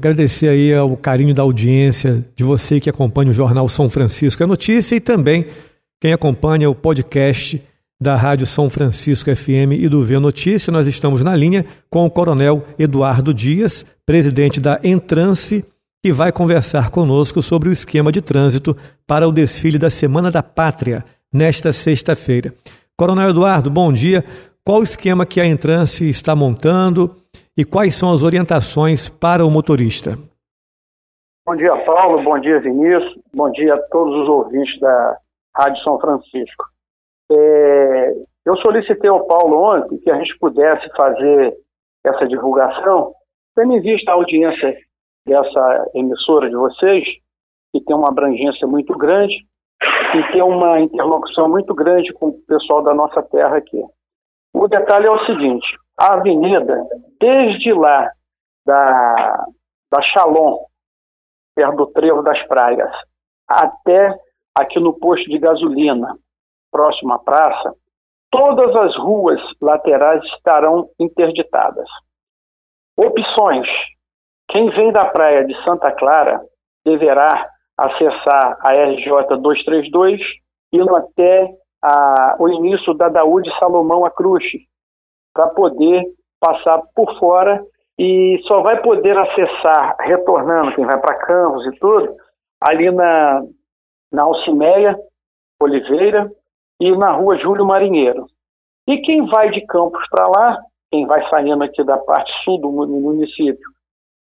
Agradecer aí o carinho da audiência, de você que acompanha o Jornal São Francisco é Notícia e também quem acompanha o podcast da Rádio São Francisco FM e do V Notícia. Nós estamos na linha com o Coronel Eduardo Dias, presidente da Entransf, que vai conversar conosco sobre o esquema de trânsito para o desfile da Semana da Pátria, nesta sexta-feira. Coronel Eduardo, bom dia. Qual o esquema que a Entrance está montando e quais são as orientações para o motorista? Bom dia, Paulo. Bom dia, Vinícius. Bom dia a todos os ouvintes da Rádio São Francisco. É, eu solicitei ao Paulo ontem que a gente pudesse fazer essa divulgação, tendo em vista a audiência dessa emissora de vocês, que tem uma abrangência muito grande e tem uma interlocução muito grande com o pessoal da nossa terra aqui. O detalhe é o seguinte: a avenida, desde lá da, da Chalon, perto do Trevo das Praias, até aqui no posto de gasolina, próximo à praça, todas as ruas laterais estarão interditadas. Opções: quem vem da praia de Santa Clara deverá acessar a RJ 232, indo até a, o início da Daúde Salomão a Cruz, para poder passar por fora e só vai poder acessar retornando, quem vai para Campos e tudo, ali na, na Alcimeia Oliveira e na rua Júlio Marinheiro. E quem vai de Campos para lá, quem vai saindo aqui da parte sul do município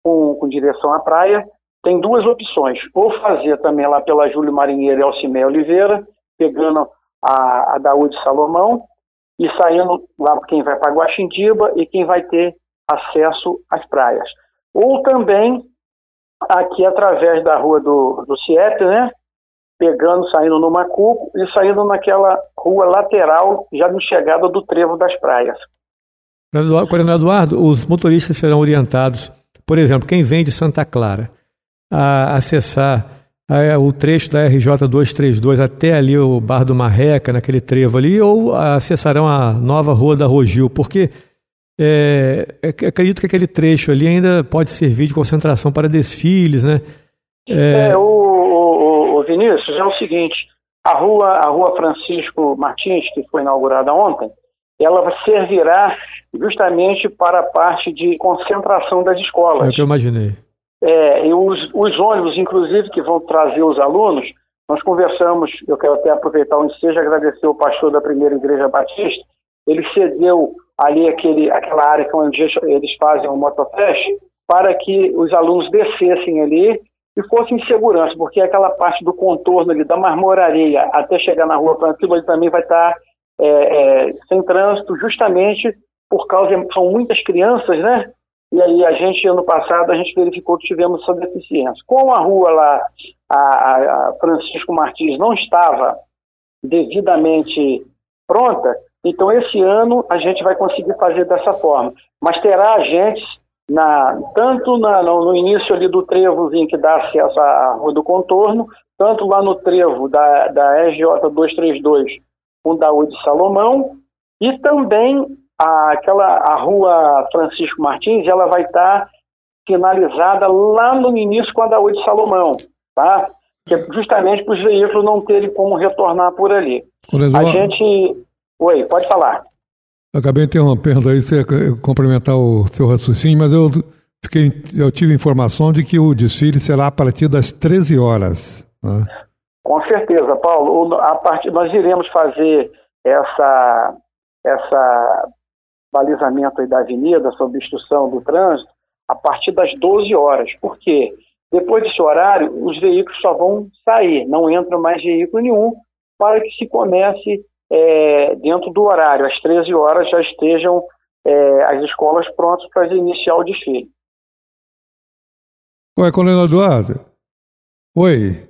com, com direção à praia, tem duas opções. Ou fazer também lá pela Júlio Marinheiro e Alcimé Oliveira, pegando a, a Daúde Salomão, e saindo lá quem vai para Guaxindiba e quem vai ter acesso às praias. Ou também aqui através da rua do, do CIEP, né? Pegando, saindo no Macuco e saindo naquela rua lateral, já no chegada do Trevo das Praias. Coronel Eduardo, os motoristas serão orientados, por exemplo, quem vem de Santa Clara, a acessar o trecho da RJ 232 até ali o Bar do Marreca, naquele trevo ali, ou acessarão a nova Rua da Rogil, porque é, é, acredito que aquele trecho ali ainda pode servir de concentração para desfiles, né? É, é o, o, o, Vinícius, é o seguinte, a rua, a rua Francisco Martins, que foi inaugurada ontem, ela servirá justamente para a parte de concentração das escolas. É o que eu imaginei. É, e os, os ônibus, inclusive, que vão trazer os alunos, nós conversamos, eu quero até aproveitar o ensejo agradecer o pastor da primeira igreja batista, ele cedeu ali aquele, aquela área onde eles fazem o motofest para que os alunos descessem ali e fossem em segurança, porque aquela parte do contorno ali da marmoraria até chegar na rua Plantillo, ele também vai estar é, é, sem trânsito, justamente por causa, são muitas crianças, né? E aí a gente, ano passado, a gente verificou que tivemos essa deficiência. Como a rua lá, a, a Francisco Martins, não estava devidamente pronta, então esse ano a gente vai conseguir fazer dessa forma. Mas terá agentes na, tanto na, no, início ali do trevozinho que dá acesso à rua do contorno, tanto lá no trevo da, da RJ 232 com Daúde Salomão, e também a, aquela, a rua Francisco Martins, ela vai estar tá finalizada lá no início com a Daúde Salomão, tá? Que é justamente para os veículos não terem como retornar por ali. A gente... Oi, pode falar. acabei interrompendo aí, você complementar o seu raciocínio, mas eu, fiquei, eu tive informação de que o desfile será a partir das 13 horas. Né? Com certeza, Paulo. A partir, nós iremos fazer essa, essa balizamento da avenida, sob obstrução do trânsito, a partir das 12 horas. Por quê? Depois desse horário, os veículos só vão sair, não entra mais veículo nenhum, para que se comece é, dentro do horário, às 13 horas já estejam é, as escolas prontas para iniciar o desfile. Oi, Coronel Eduardo. Oi.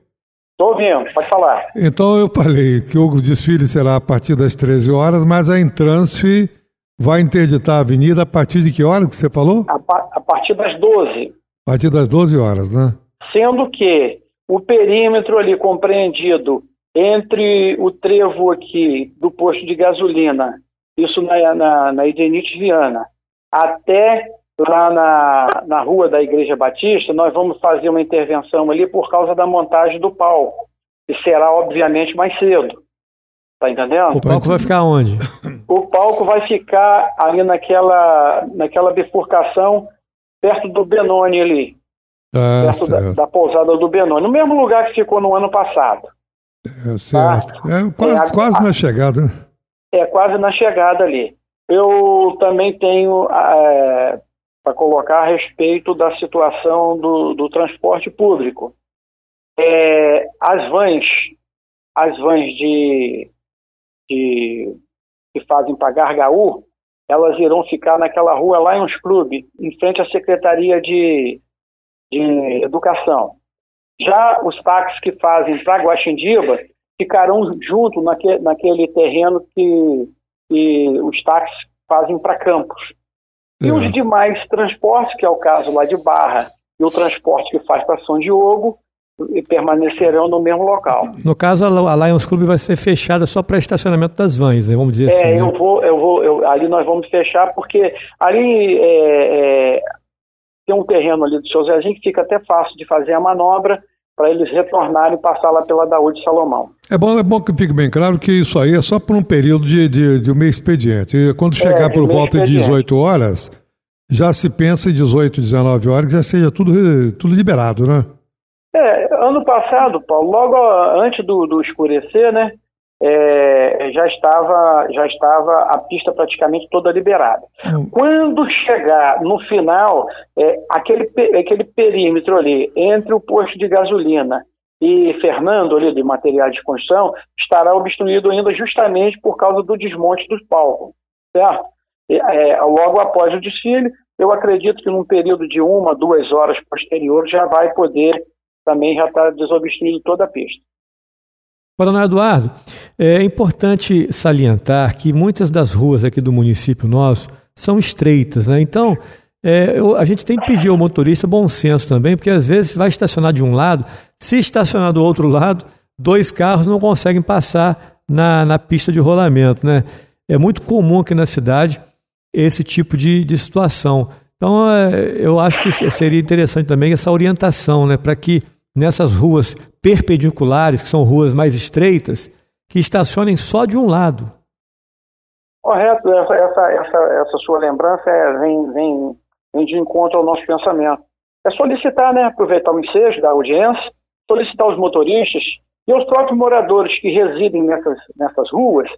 Estou ouvindo, pode falar. Então eu falei que o desfile será a partir das 13 horas, mas a Entransf vai interditar a avenida a partir de que hora que você falou? A, pa a partir das 12. A partir das 12 horas, né? Sendo que o perímetro ali compreendido entre o trevo aqui do posto de gasolina, isso na, na, na Viana, até lá na, na rua da Igreja Batista, nós vamos fazer uma intervenção ali por causa da montagem do palco, que será, obviamente, mais cedo. Tá entendendo? O palco vai ficar onde? O palco vai ficar ali naquela, naquela bifurcação perto do Benoni ali. Ah, perto da, da, pousada do Benoni. No mesmo lugar que ficou no ano passado. É, certo. Tá? É quase, é, quase na chegada. Né? É, quase na chegada ali. Eu também tenho é, para colocar a respeito da situação do, do transporte público. É, as vans, as vans de, de que fazem para Gargaú, elas irão ficar naquela rua Lions Club, em frente à Secretaria de, de Educação. Já os táxis que fazem para Guaxindiba ficarão junto naque, naquele terreno que, que os táxis fazem para Campos. E os demais transportes, que é o caso lá de Barra, e o transporte que faz para São Diogo, permanecerão no mesmo local. No caso, a Lions Club vai ser fechada só para estacionamento das vans, né? vamos dizer é, assim. É, né? eu vou, eu vou, eu, ali nós vamos fechar porque ali é, é, tem um terreno ali do seu Zezinho que fica até fácil de fazer a manobra para eles retornarem e passar lá pela Daúde Salomão. É bom, é bom que fique bem claro que isso aí é só por um período de, de, de um mês expediente. E quando é, chegar é, por volta expediente. de 18 horas, já se pensa em 18, 19 horas que já seja tudo, tudo liberado, né? É, ano passado, Paulo, logo antes do, do escurecer, né? É, já estava já estava a pista praticamente toda liberada. Hum. Quando chegar no final, é, aquele, aquele perímetro ali entre o posto de gasolina e Fernando ali de materiais de construção estará obstruído ainda justamente por causa do desmonte dos palcos, certo? É, logo após o desfile, eu acredito que num período de uma, duas horas posterior já vai poder também já estar tá desobstruindo toda a pista. Coronel Eduardo, é importante salientar que muitas das ruas aqui do município nosso são estreitas, né? Então, é, eu, a gente tem que pedir ao motorista bom senso também, porque às vezes vai estacionar de um lado, se estacionar do outro lado, dois carros não conseguem passar na, na pista de rolamento, né? É muito comum aqui na cidade esse tipo de, de situação. Então, é, eu acho que seria interessante também essa orientação, né? Para que nessas ruas perpendiculares, que são ruas mais estreitas, que estacionem só de um lado. Correto, essa, essa, essa, essa sua lembrança é, vem, vem, vem de encontro ao nosso pensamento. É solicitar, né, aproveitar o ensejo da audiência, solicitar os motoristas e os próprios moradores que residem nessas, nessas ruas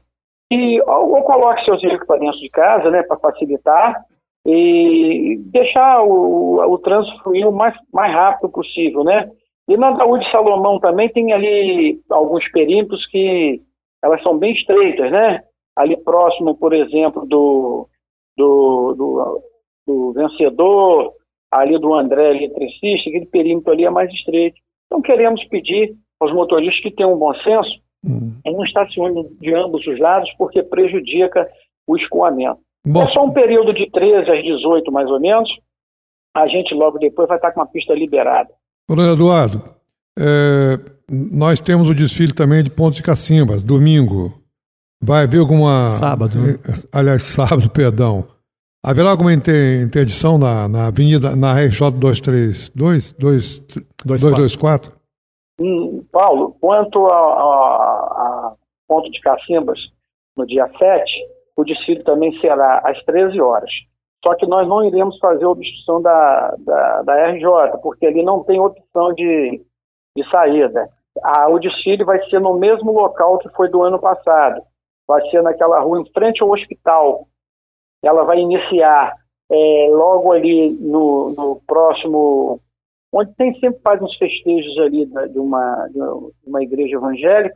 e ou, ou coloque seus dentro de casa, né, para facilitar e deixar o, o trânsito fluir o mais, mais rápido possível, né? E na Daúde Salomão também tem ali alguns perímetros que elas são bem estreitas, né? Ali próximo, por exemplo, do, do, do, do vencedor, ali do André eletricista, aquele perímetro ali é mais estreito. Então queremos pedir aos motoristas que tenham um bom senso hum. não estacionar de ambos os lados, porque prejudica o escoamento. Bom. É só um período de 13 às 18, mais ou menos. A gente logo depois vai estar com uma pista liberada. Coronel Eduardo, é, nós temos o desfile também de Ponte de Cacimbas, domingo. Vai haver alguma. Sábado. Né? Aliás, sábado, perdão. Haverá alguma interdição na, na Avenida, na RJ 232, 224? Hum, Paulo, quanto a, Ponto de Cacimbas, no dia 7, o desfile também será às 13 horas. Só que nós não iremos fazer obstrução da, da, da RJ, porque ali não tem opção de, de saída. A, o desfile vai ser no mesmo local que foi do ano passado. Vai ser naquela rua em frente ao hospital. Ela vai iniciar é, logo ali no, no, próximo, onde tem sempre faz uns festejos ali de uma, de uma igreja evangélica,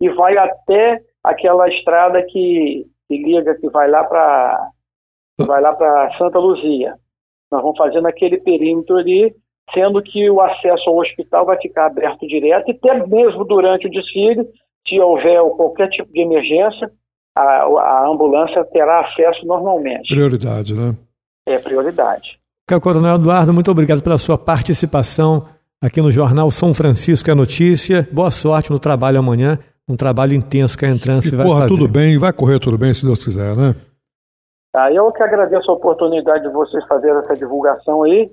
e vai até aquela estrada que, que liga, que vai lá para vai lá para Santa Luzia. Nós vamos fazer naquele perímetro ali, sendo que o acesso ao hospital vai ficar aberto direto, e até mesmo durante o desfile, se houver qualquer tipo de emergência, a, a ambulância terá acesso normalmente. Prioridade, né? É prioridade. Coronel Eduardo, muito obrigado pela sua participação aqui no Jornal São Francisco é Notícia. Boa sorte no trabalho amanhã, um trabalho intenso que a Entrância vai fazer. tudo bem, vai correr tudo bem, se Deus quiser, né? Tá? Eu que agradeço a oportunidade de vocês fazerem essa divulgação aí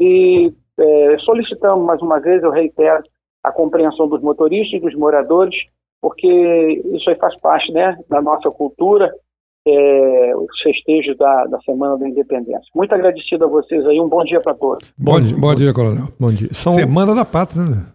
e é, solicitamos mais uma vez, eu reitero, a compreensão dos motoristas e dos moradores, porque isso aí faz parte né, da nossa cultura, é, os festejos da, da Semana da Independência. Muito agradecido a vocês aí, um bom dia para todos. Bom, bom, dia, bom dia, Coronel. Bom dia. São... Semana da Pátria, né?